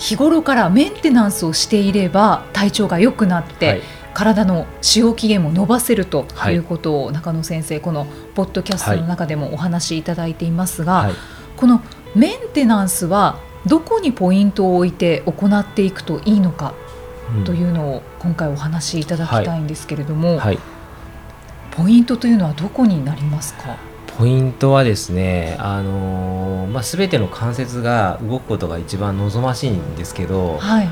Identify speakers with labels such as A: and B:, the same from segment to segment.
A: 日頃からメンテナンスをしていれば体調が良くなって、はい、体の使用期限も伸ばせるとい。うことを中野先生このポッドキャストの中でもお話しいただいていますが、このメンテナンスはどこにポイントを置いて行っていくといいのかというのを今回お話しいただきたいんですけれども、はい、ポイントというのはどこになりますか？
B: ポイントはですね、あのー、まあ、全ての関節が動くことが一番望ましいんですけど、はい、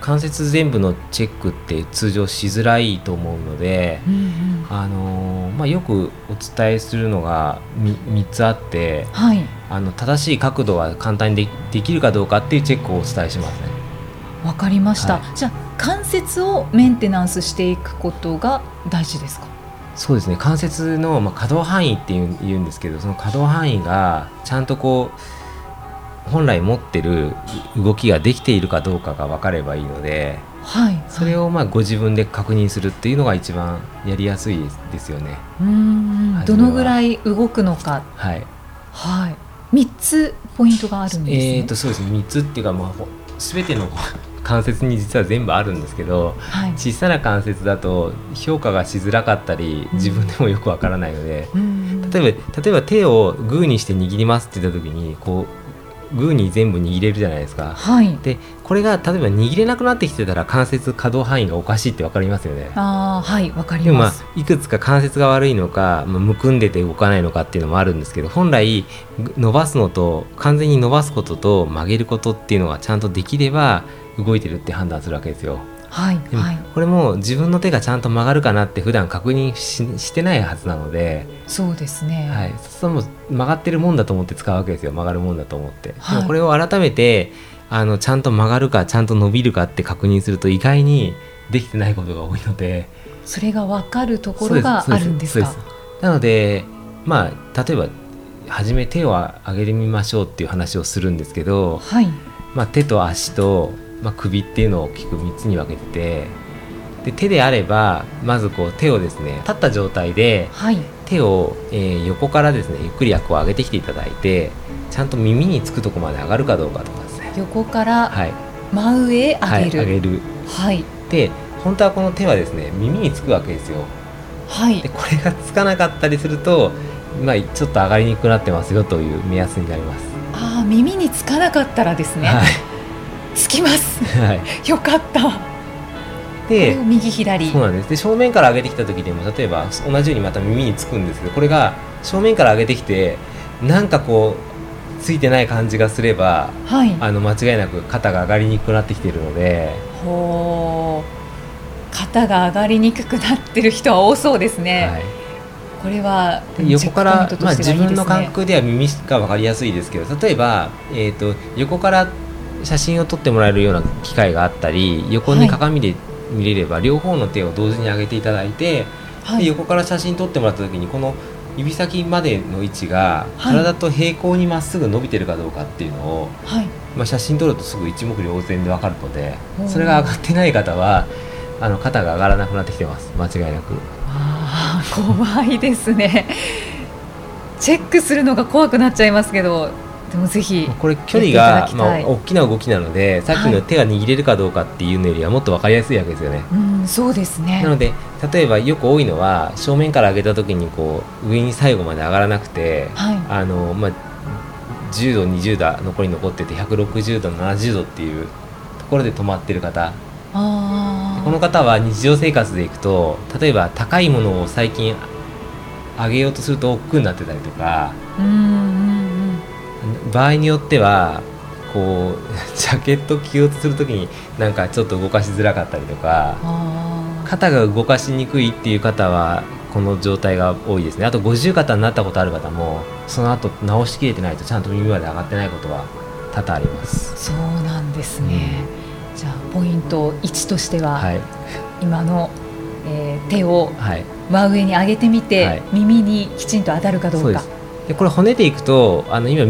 B: 関節全部のチェックって通常しづらいと思うので、うんうん、あのー、まあ、よくお伝えするのが 3, つあって、はい、あの正しい角度は簡単にでできるかどうかっていうチェックをお伝えしますね。
A: わかりました、はい、じゃあ関節をメンテナンスしていくことが大事ですか？
B: そうですね。関節の、まあ、可動範囲っていうん言うんですけどその可動範囲がちゃんとこう本来持ってる動きができているかどうかが分かればいいので、はい、それをまあご自分で確認するっていうのが一番やりやすいですよね。
A: うんどのぐらい動くのか、はい、はい、3つポイントがあるんですね。えー、と
B: そうですね。3つっていうか、まあ、全ての関節に実は全部あるんですけど、はい、小さな関節だと評価がしづらかったり自分でもよくわからないので、うん、例えば例えば手をグーにして握りますって言った時にこうグーに全部握れるじゃないですか。はい、でこれが例えば握れなくなってきてたら関節可動範囲がおかしいって分かりますよね。
A: あはい分かります。
B: まあいくつか関節が悪いのか、まあ、むくんでて動かないのかっていうのもあるんですけど本来伸ばすのと完全に伸ばすことと曲げることっていうのがちゃんとできれば動いてるって判断するわけですよ。はい、でもこれも自分の手がちゃんと曲がるかなって普段確認ししてないはずなので
A: そうですね、
B: はい、そも曲がってるもんだと思って使うわけですよ曲がるもんだと思って、はい、これを改めてあのちゃんと曲がるかちゃんと伸びるかって確認すると意外にできてないことが多いので。
A: それが分かるところがあるんですか？
B: なのでまあ例えば初め手を上げてみましょうっていう話をするんですけど、はい。まあ、手と足とまあ、首っていうのを大きく3つに分けててで手であればまずこう手をですね立った状態で、はい、手を、えー、横からですねゆっくりこう上げてきていただいてちゃんと耳につくとこまで上がるかどうかとかですね。
A: 横から真上へ上げる、はい、
B: 上げる、はい、で本当はこの手はですね耳につくわけですよ。はい。でこれがつかなかったりするとまあ、ちょっと上がりにくくなってますよという目安になります。
A: ああ耳につかなかったらですね、はいつきます、はい、よかった。で右左。
B: そうなんです。で正面から上げてきた時でも例えば同じようにまた耳につくんですけどこれが正面から上げてきてなんかこうついてない感じがすれば、はい、あの間違いなく肩が上がりにくくなってきているので。ほ
A: う肩が上がりにくくなってる人は多そうですね、はい、これは
B: 横から、まあ、自分の感覚では耳が分かりやすいですけど例えば、えーと横から写真を撮ってもらえるような機会があったり横に鏡で見れれば、両方の手を同時に上げていただいて、はい、横から写真撮ってもらった時にこの指先までの位置が体と平行にまっすぐ伸びてるかどうかっていうのを、はい、まあ、写真撮るとすぐ一目瞭然で分かるのでそれが上がってない方はあの肩が上がらなくなってきてます。間違いなく。
A: あ怖いですね。チェックするのが怖くなっちゃいますけどでもぜひ
B: これ距離がまあ、大きな動きなのでさっきの手が握れるかどうかっていうのよりはもっと分かりやすいわけですよね。
A: うん、そうですね。
B: なので例えばよく多いのは正面から上げた時にこう上に最後まで上がらなくて、はい、あのまあ、10度20度残り残ってて160度70度っていうところで止まってる方。あこの方は日常生活でいくと例えば高いものを最近上げようとすると億劫になってたりとか。うん場合によってはこう ジャケット着ようとする時になんかちょっと動かしづらかったりとか肩が動かしにくいっていう方はこの状態が多いですね。あと五十肩になったことある方もその後直しきれてないとちゃんと耳まで上がってないことは多々あります。
A: そうなんですね、じゃあポイント1としては、はい、今の、えー、手を真上に上げてみて、はい、耳にきちんと当たるかどうか。
B: でこれ骨でいくとあの今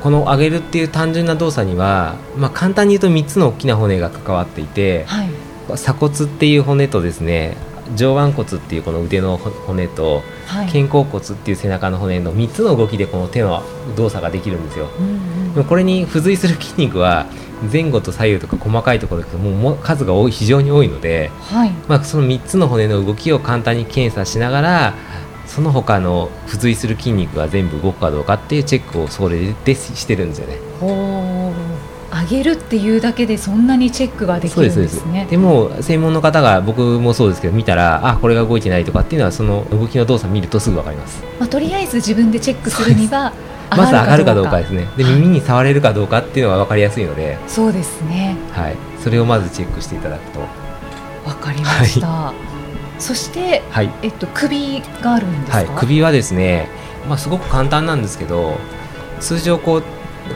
B: この上げるっていう単純な動作には、まあ、簡単に言うと3つの大きな骨が関わっていて、はい、鎖骨っていう骨とですね上腕骨っていうこの腕の骨と、はい、肩甲骨っていう背中の骨の3つの動きでこの手の動作ができるんですよ、うんうん、でもこれに付随する筋肉は前後と左右とか細かいところでもう数が多い非常に多いので、はい、まあ、その3つの骨の動きを簡単に検査しながらその他の付随する筋肉が全部動くかどうかっていうチェックをそれでしてるんですよね。
A: 上げるっていうだけでそんなにチェックができるんですね。
B: でも専門の方が僕もそうですけど見たらあこれが動いてないとかっていうのはその動きの動作見るとすぐ分かります、
A: まあ、とりあえず自分でチェックするには
B: まず上がるかどうかですね。で耳に触れるかどうかっていうのは分かりやすいので
A: そうですね。
B: はい。それをまずチェックしていただくと。
A: 分かりました、はいそして、はい、えっと、首があるんですはい、
B: 首はですね、まあ、すごく簡単なんですけど通常こう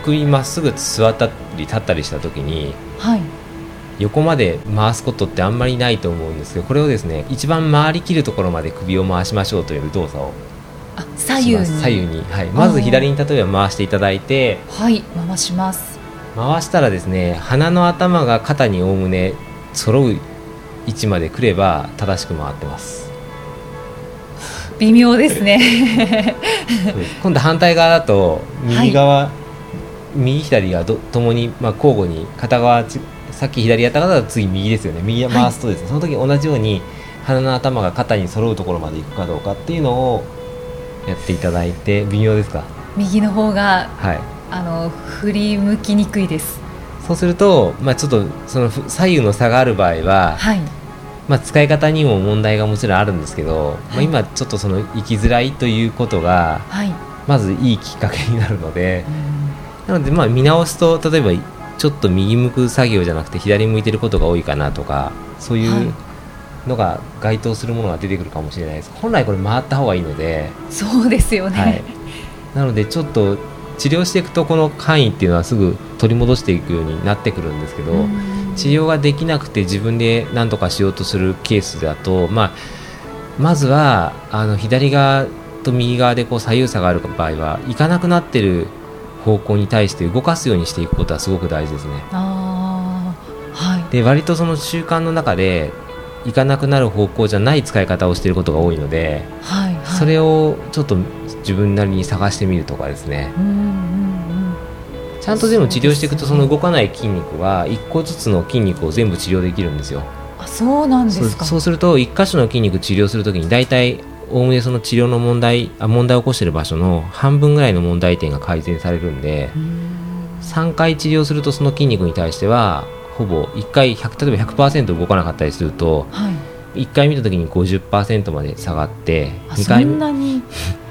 B: 首まっすぐ座ったり立ったりした時に、はい、横まで回すことってあんまりないと思うんですけどこれをですね一番回りきるところまで首を回しましょうという動作を
A: あ左右に。
B: 左右に、はい、まず左に例えば回していただいて
A: はい。回します。
B: 回したらですね鼻の頭が肩におおむね揃う位置まで来れば正しく回ってます。
A: 微妙ですね。
B: 今度反対側だと右側、はい、右左がどともに、まあ、交互に片側さっき左やった方は次右ですよね。右回すとですね、はい、その時同じように鼻の頭が肩に揃うところまで行くかどうかっていうのをやっていただいて微妙ですか？
A: 右の方が、はい、あの振り向きにくいです
B: そうすると、まあ、ちょっとその左右の差がある場合は、はい、まあ、使い方にも問題がもちろんあるんですけど、はい、まあ、今ちょっとその生きづらいということが、はい、まずいいきっかけになるので、なのでまあ見直すと例えばちょっと右向く作業じゃなくて左向いてることが多いかなとかそういうのが該当するものが出てくるかもしれないです。本来これ回った方がいいので。
A: そうですよね、
B: なのでちょっと治療していくとこの範囲っていうのはすぐ取り戻していくようになってくるんですけど、治療ができなくて自分で何とかしようとするケースだと、まあ、まずはあの左側と右側でこう左右差がある場合は行かなくなってる方向に対して動かすようにしていくことはすごく大事ですね。はい、で割とその習慣の中で行かなくなる方向じゃない使い方をしていることが多いので、はいはい、それをちょっと自分なりに探してみるとかですね。ちゃんとでも治療していくとその動かない筋肉は1個ずつの筋肉を全部治療できるんですよ。
A: あそうなんですか。
B: そうすると1箇所の筋肉治療するときに大体おおむねその治療の問題あ問題を起こしている場所の半分ぐらいの問題点が改善されるんで3回治療するとその筋肉に対してはほぼ1回100例えば100%動かなかったりすると、はい、1回見た時に50%まで下がって
A: 2回そんなに？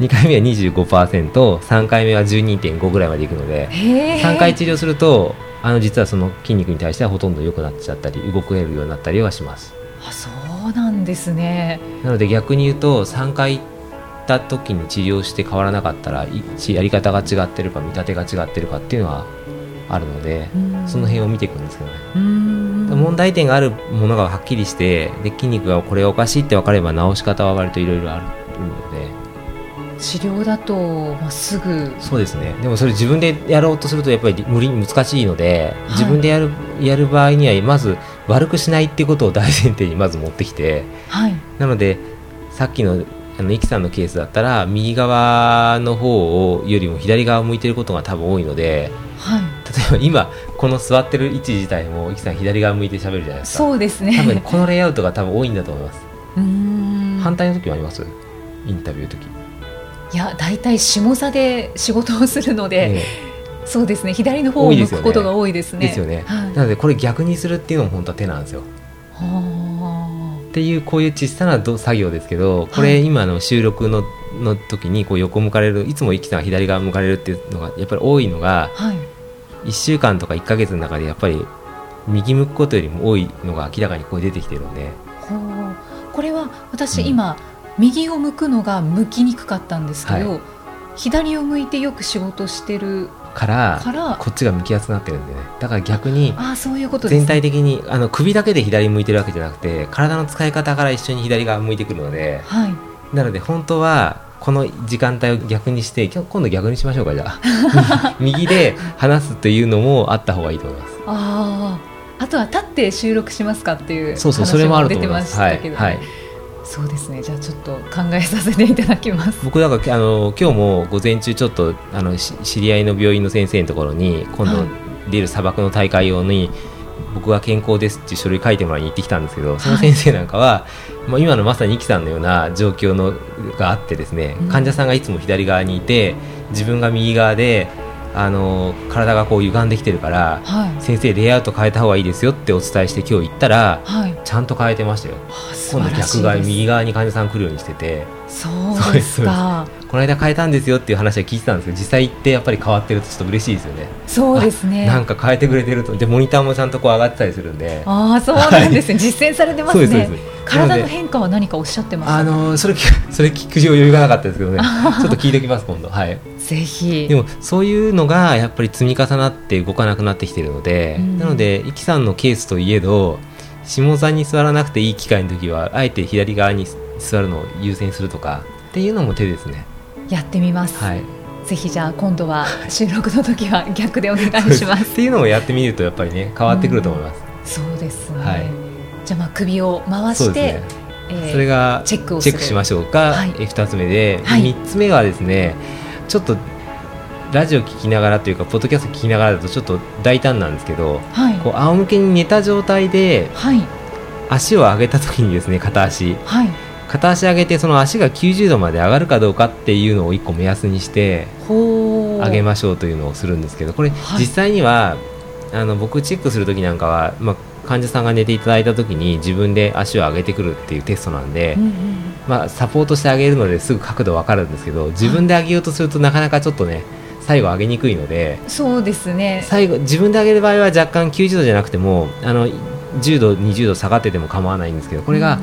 B: 2回目は 25%3 回目は12.5ぐらいまでいくので3回治療するとあの実はその筋肉に対してはほとんど良くなっちゃったり動けるようになったりはします。
A: あそうなんですね。
B: なので逆に言うと3回行った時に治療して変わらなかったらやり方が違ってるか見立てが違ってるかっていうのはあるのでその辺を見ていくんですけどね。問題点があるものがはっきりしてで筋肉がこれおかしいって分かれば治し方は割といろいろある
A: 治療だと、まあ、すぐ。
B: そうですね。でもそれ自分でやろうとするとやっぱり無理難しいので、はい、自分でやるやる場合にはまず悪くしないっていうことを大前提にまず持ってきて、はい、なのでさっきのあのイキさんのケースだったら右側の方をよりも左側を向いてることが多分多いので、はい、例えば今この座ってる位置自体もイキさん左側向いて喋るじゃないですか。
A: そうですね。
B: 多分このレイアウトが多分多いんだと思います。反対の時もあります？インタビューの時
A: いや大体下座で仕事をするので、ええ、そうですね左の方を向くことが多いですね。
B: ですよね。はい、なのでこれ逆にするっていうのも本当は手なんですよ。っていうこういう小さな作業ですけどこれ今の収録のの時にこう横向かれるいつも生きさん左側向かれるっていうのがやっぱり多いのが、はい、1週間とか1か月の中でやっぱり右向くことよりも多いのが明らかにこう出てきてるんで。
A: これは私今、うん右を向くのが向きにくかったんですけど、はい、左を向いてよく仕事してる
B: からこっちが向きやすくなってるんでね。だから逆に全体的にあの首だけで左向いてるわけじゃなくて体の使い方から一緒に左側向いてくるので、はい、なので本当はこの時間帯を逆にして今度逆にしましょうかじゃあ。右で話すというのもあった方がいいと思います。
A: ああとは立って収録しますかっていう
B: そうそうそれもあると思います、
A: はい、はいそうですね。じゃあちょっと考えさせていただきます。
B: 僕だからあの今日も午前中ちょっとあの知り合いの病院の先生のところに今度出る砂漠の大会用に、僕が健康ですっていう書類書いてもらいに行ってきたんですけどその先生なんかは、まあ、今のまさにイキさんのような状況のがあってですね、患者さんがいつも左側にいて自分が右側であの体がこう歪んできてるから、はい、先生レイアウト変えた方がいいですよってお伝えして今日行ったら、はい、ちゃんと変えてましたよ。今度逆側右側に患者さん来るようにしてて。
A: そうですか。
B: この間変えたんですよっていう話は聞いてたんですけど実際行ってやっぱり変わってるとちょっと嬉しいですよね。
A: そうですね。
B: なんか変えてくれてると。でモニターもちゃんとこう上がってたりするんで。
A: ああそうなんですね、はい、実践されてますね体の変化は何かおっしゃってます
B: あのそれそれ聞く余裕がなかったですけどねちょっと聞いておきます今度。はい。
A: ぜひ。
B: でもそういうのがやっぱり積み重なって動かなくなってきてるので、うん、なのでイキさんのケースといえど下座に座らなくていい機会の時はあえて左側に座るのを優先するとかっていうのも手ですね。
A: やってみます、はい、ぜひじゃあ今度は収録の時は逆でお願いします。
B: っていうのをやってみるとやっぱりね変わってくると思います、
A: うん、そうですね、はい、じゃあまあ首を回して、ね。
B: えー、それがチェックをチェックしましょうか、はい、2つ目で、はい、3つ目はですねちょっとラジオ聞きながらというかポッドキャスト聞きながらだとちょっと大胆なんですけど、はい、こう仰向けに寝た状態で、はい、足を上げた時にですね片足、はい、片足上げてその足が90度まで上がるかどうかっていうのを1個目安にして上げましょうというのをするんですけどこれ実際には、あの僕チェックする時なんかは、まあ、患者さんが寝ていただいた時に自分で足を上げてくるっていうテストなんで、うんうん、まあ、サポートしてあげるのですぐ角度分かるんですけど自分で上げようとするとなかなかちょっとね最後上げにくいので
A: そうですね。
B: 最後自分で上げる場合は若干90度じゃなくてもあの10度20度下がってても構わないんですけどこれが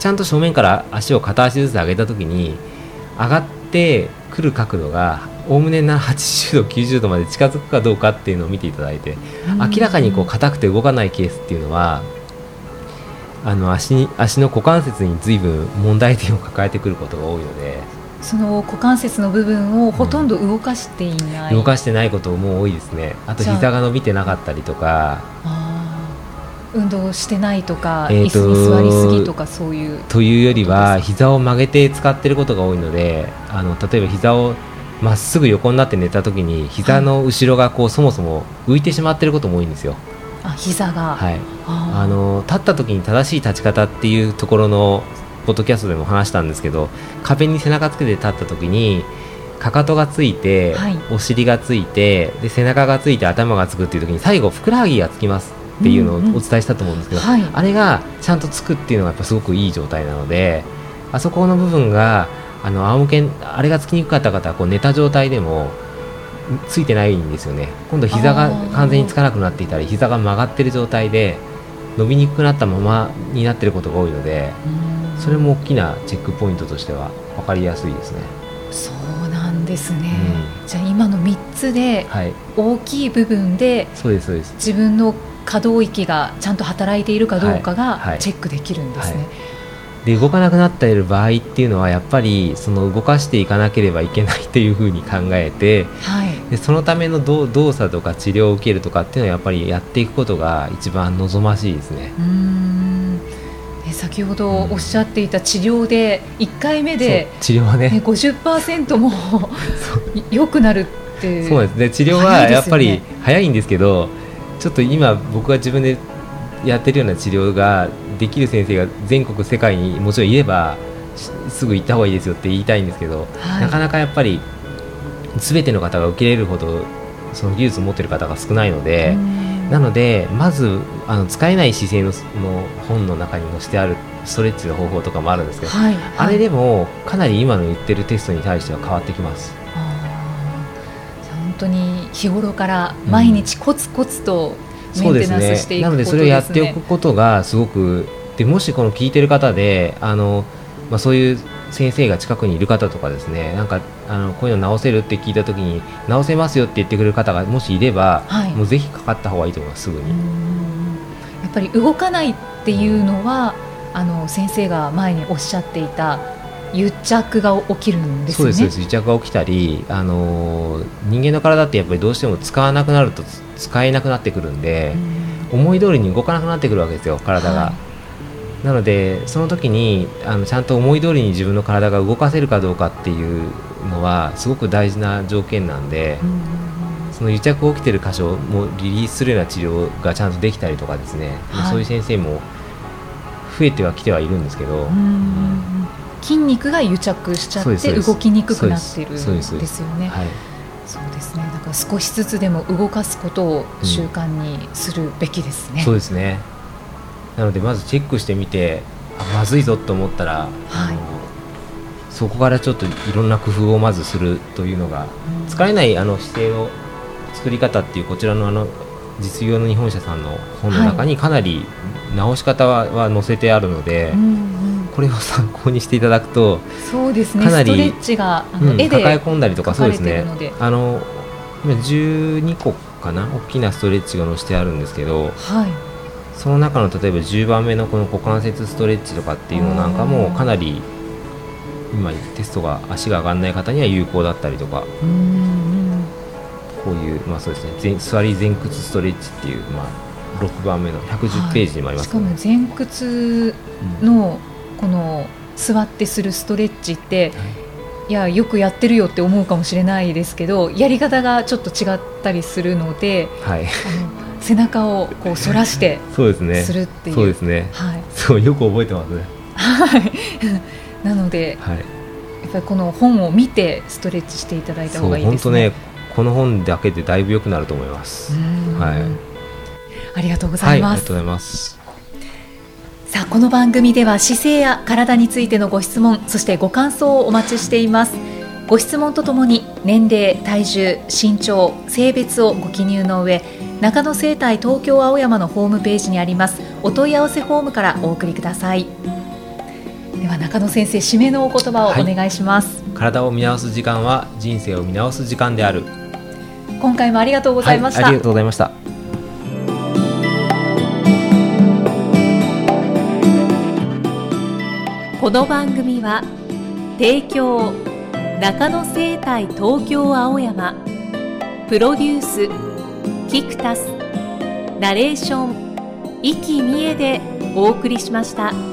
B: ちゃんと正面から足を片足ずつ上げた時に上がってくる角度がおおむねな80度90度まで近づくかどうかっていうのを見ていただいて明らかにこう硬くて動かないケースっていうのはあの足に足の股関節に随分問題点を抱えてくることが多いので
A: その股関節の部分をほとんど動かしていない、
B: うん、動かしてないことも多いですね。あと膝が伸びてなかったりとか
A: 運動してないとか、えー、椅子に座りすぎとかそういう。
B: というよりは膝を曲げて使っていることが多いのであの例えば膝をまっすぐ横になって寝た時に膝の後ろがこうそもそも浮いてしまっていることも多いんですよ。
A: あ膝が、
B: はい、あの立った時に正しい立ち方っていうところのポッドキャストでも話したんですけど壁に背中つけて立った時にかかとがついて、はい、お尻がついてで背中がついて頭がつくっていう時に最後ふくらはぎがつきますっていうのをお伝えしたと思うんですけど、うんうんはい、あれがちゃんとつくっていうのがやっぱすごくいい状態なのであそこの部分があの仰向けあれがつきにくかった方はこう寝た状態でもついてないんですよね。今度膝が完全につかなくなっていたり膝が曲がってる状態で伸びにくくなったままになってることが多いのでそれも大きなチェックポイントとしては分かりやすいですね。
A: そうなんですね、うん、じゃあ今の3つで大きい部分で、そうですそうです。自分の可動域がちゃんと働いているかどうかがチェックできるんですね。
B: で動かなくなっている場合っていうのはやっぱりその動かしていかなければいけないというふうに考えて、はい、でそのための動作とか治療を受けるとかっていうのはやっぱりやっていくことが一番望ましいですね。
A: うん。先ほどおっしゃっていた治療で1回目で、
B: 治療はね。ね
A: 50%も 良くなるって
B: そうですね。治療はやっぱり早いんですけどちょっと今僕が自分でやってるような治療ができる先生が全国世界にもちろんいればすぐ行った方がいいですよって言いたいんですけど、はい、なかなかやっぱり全ての方が受け入れるほどその技術を持っている方が少ないのでなのでまずあの使えない姿勢のの本の中に載せてあるストレッチの方法とかもあるんですけど、はい。はい、あれでもかなり今の言ってるテストに対しては変わってきます。
A: 本当に日頃から毎日コツコツと、うん。
B: そうですね。なのでそれをやっておくことがすごくでもしこの聞いてる方であの、まあ、そういう先生が近くにいる方とかですねなんかあのこういうの直せるって聞いた時に直せますよって言ってくれる方がもしいれば、はい、もうぜひかかった方がいいと思いますすぐに。
A: やっぱり動かないっていうのはあの先生が前におっしゃっていた癒着が起きるんですね。
B: そうです。癒着が起きたり、あの人間の体ってやっぱりどうしても使わなくなると使えなくなってくるんで、思い通りに動かなくなってくるわけですよ体が。はい、なのでその時にあのちゃんと思い通りに自分の体が動かせるかどうかっていうのはすごく大事な条件なんで。その癒着起きてる箇所もリリースするような治療がちゃんとできたりとかですね、はい、そういう先生も増えてはきてはいるんですけど、
A: 筋肉が癒着しちゃって動きにくくなってるんですよね。そうですね。だから少しずつでも動かすことを習慣にするべきですね。
B: うん、そうですね。なのでまずチェックしてみて、まずいぞと思ったら、はい、そこからちょっといろんな工夫をまずするというのが、うん、疲れないあの姿勢の作り方っていうこちらのあの実業の日本社さんの本の中にかなり直し方はは載せてあるので、うんうん、これを参考にしていただくと
A: そうですね。かなりストレッチが
B: あの、うん、絵で抱え込んだりとかそうですね。あの12個かな大きなストレッチが載せてあるんですけど、はい、その中の例えば10番目のこの股関節ストレッチとかっていうのなんかもかなり今テストが足が上がらない方には有効だったりとか。こういう、まあそうですね、座り前屈ストレッチっていう、まあ、6番目の110ページにもあります、
A: ねはい、しかも前屈のこの座ってするストレッチって、い。やよくやってるよって思うかもしれないですけどやり方がちょっと違ったりするので、はい、あの背中をこう反らして そうですね。するっていう。
B: そうですね、はい、そうよく覚えてますね。
A: はい。なので、はい、やっぱりこの本を見てストレッチしていただいた方がいいですね。ね
B: この本だけでだいぶ良くなると思います。はい。
A: ありがとうございます、はい、ありがとうございますさあこの番組では姿勢や体についてのご質問そしてご感想をお待ちしています。ご質問とともに年齢体重身長性別をご記入の上中野生態東京青山のホームページにありますお問い合わせフォームからお送りください。では中野先生締めのお言葉をお願いします、
B: はい、体を見直す時間は人生を見直す時間である。
A: 今回もありがとうございました、はい、
B: ありがとうございました
A: この番組は提供中野生態東京青山プロデュースキクタスナレーション生きみえでお送りしました。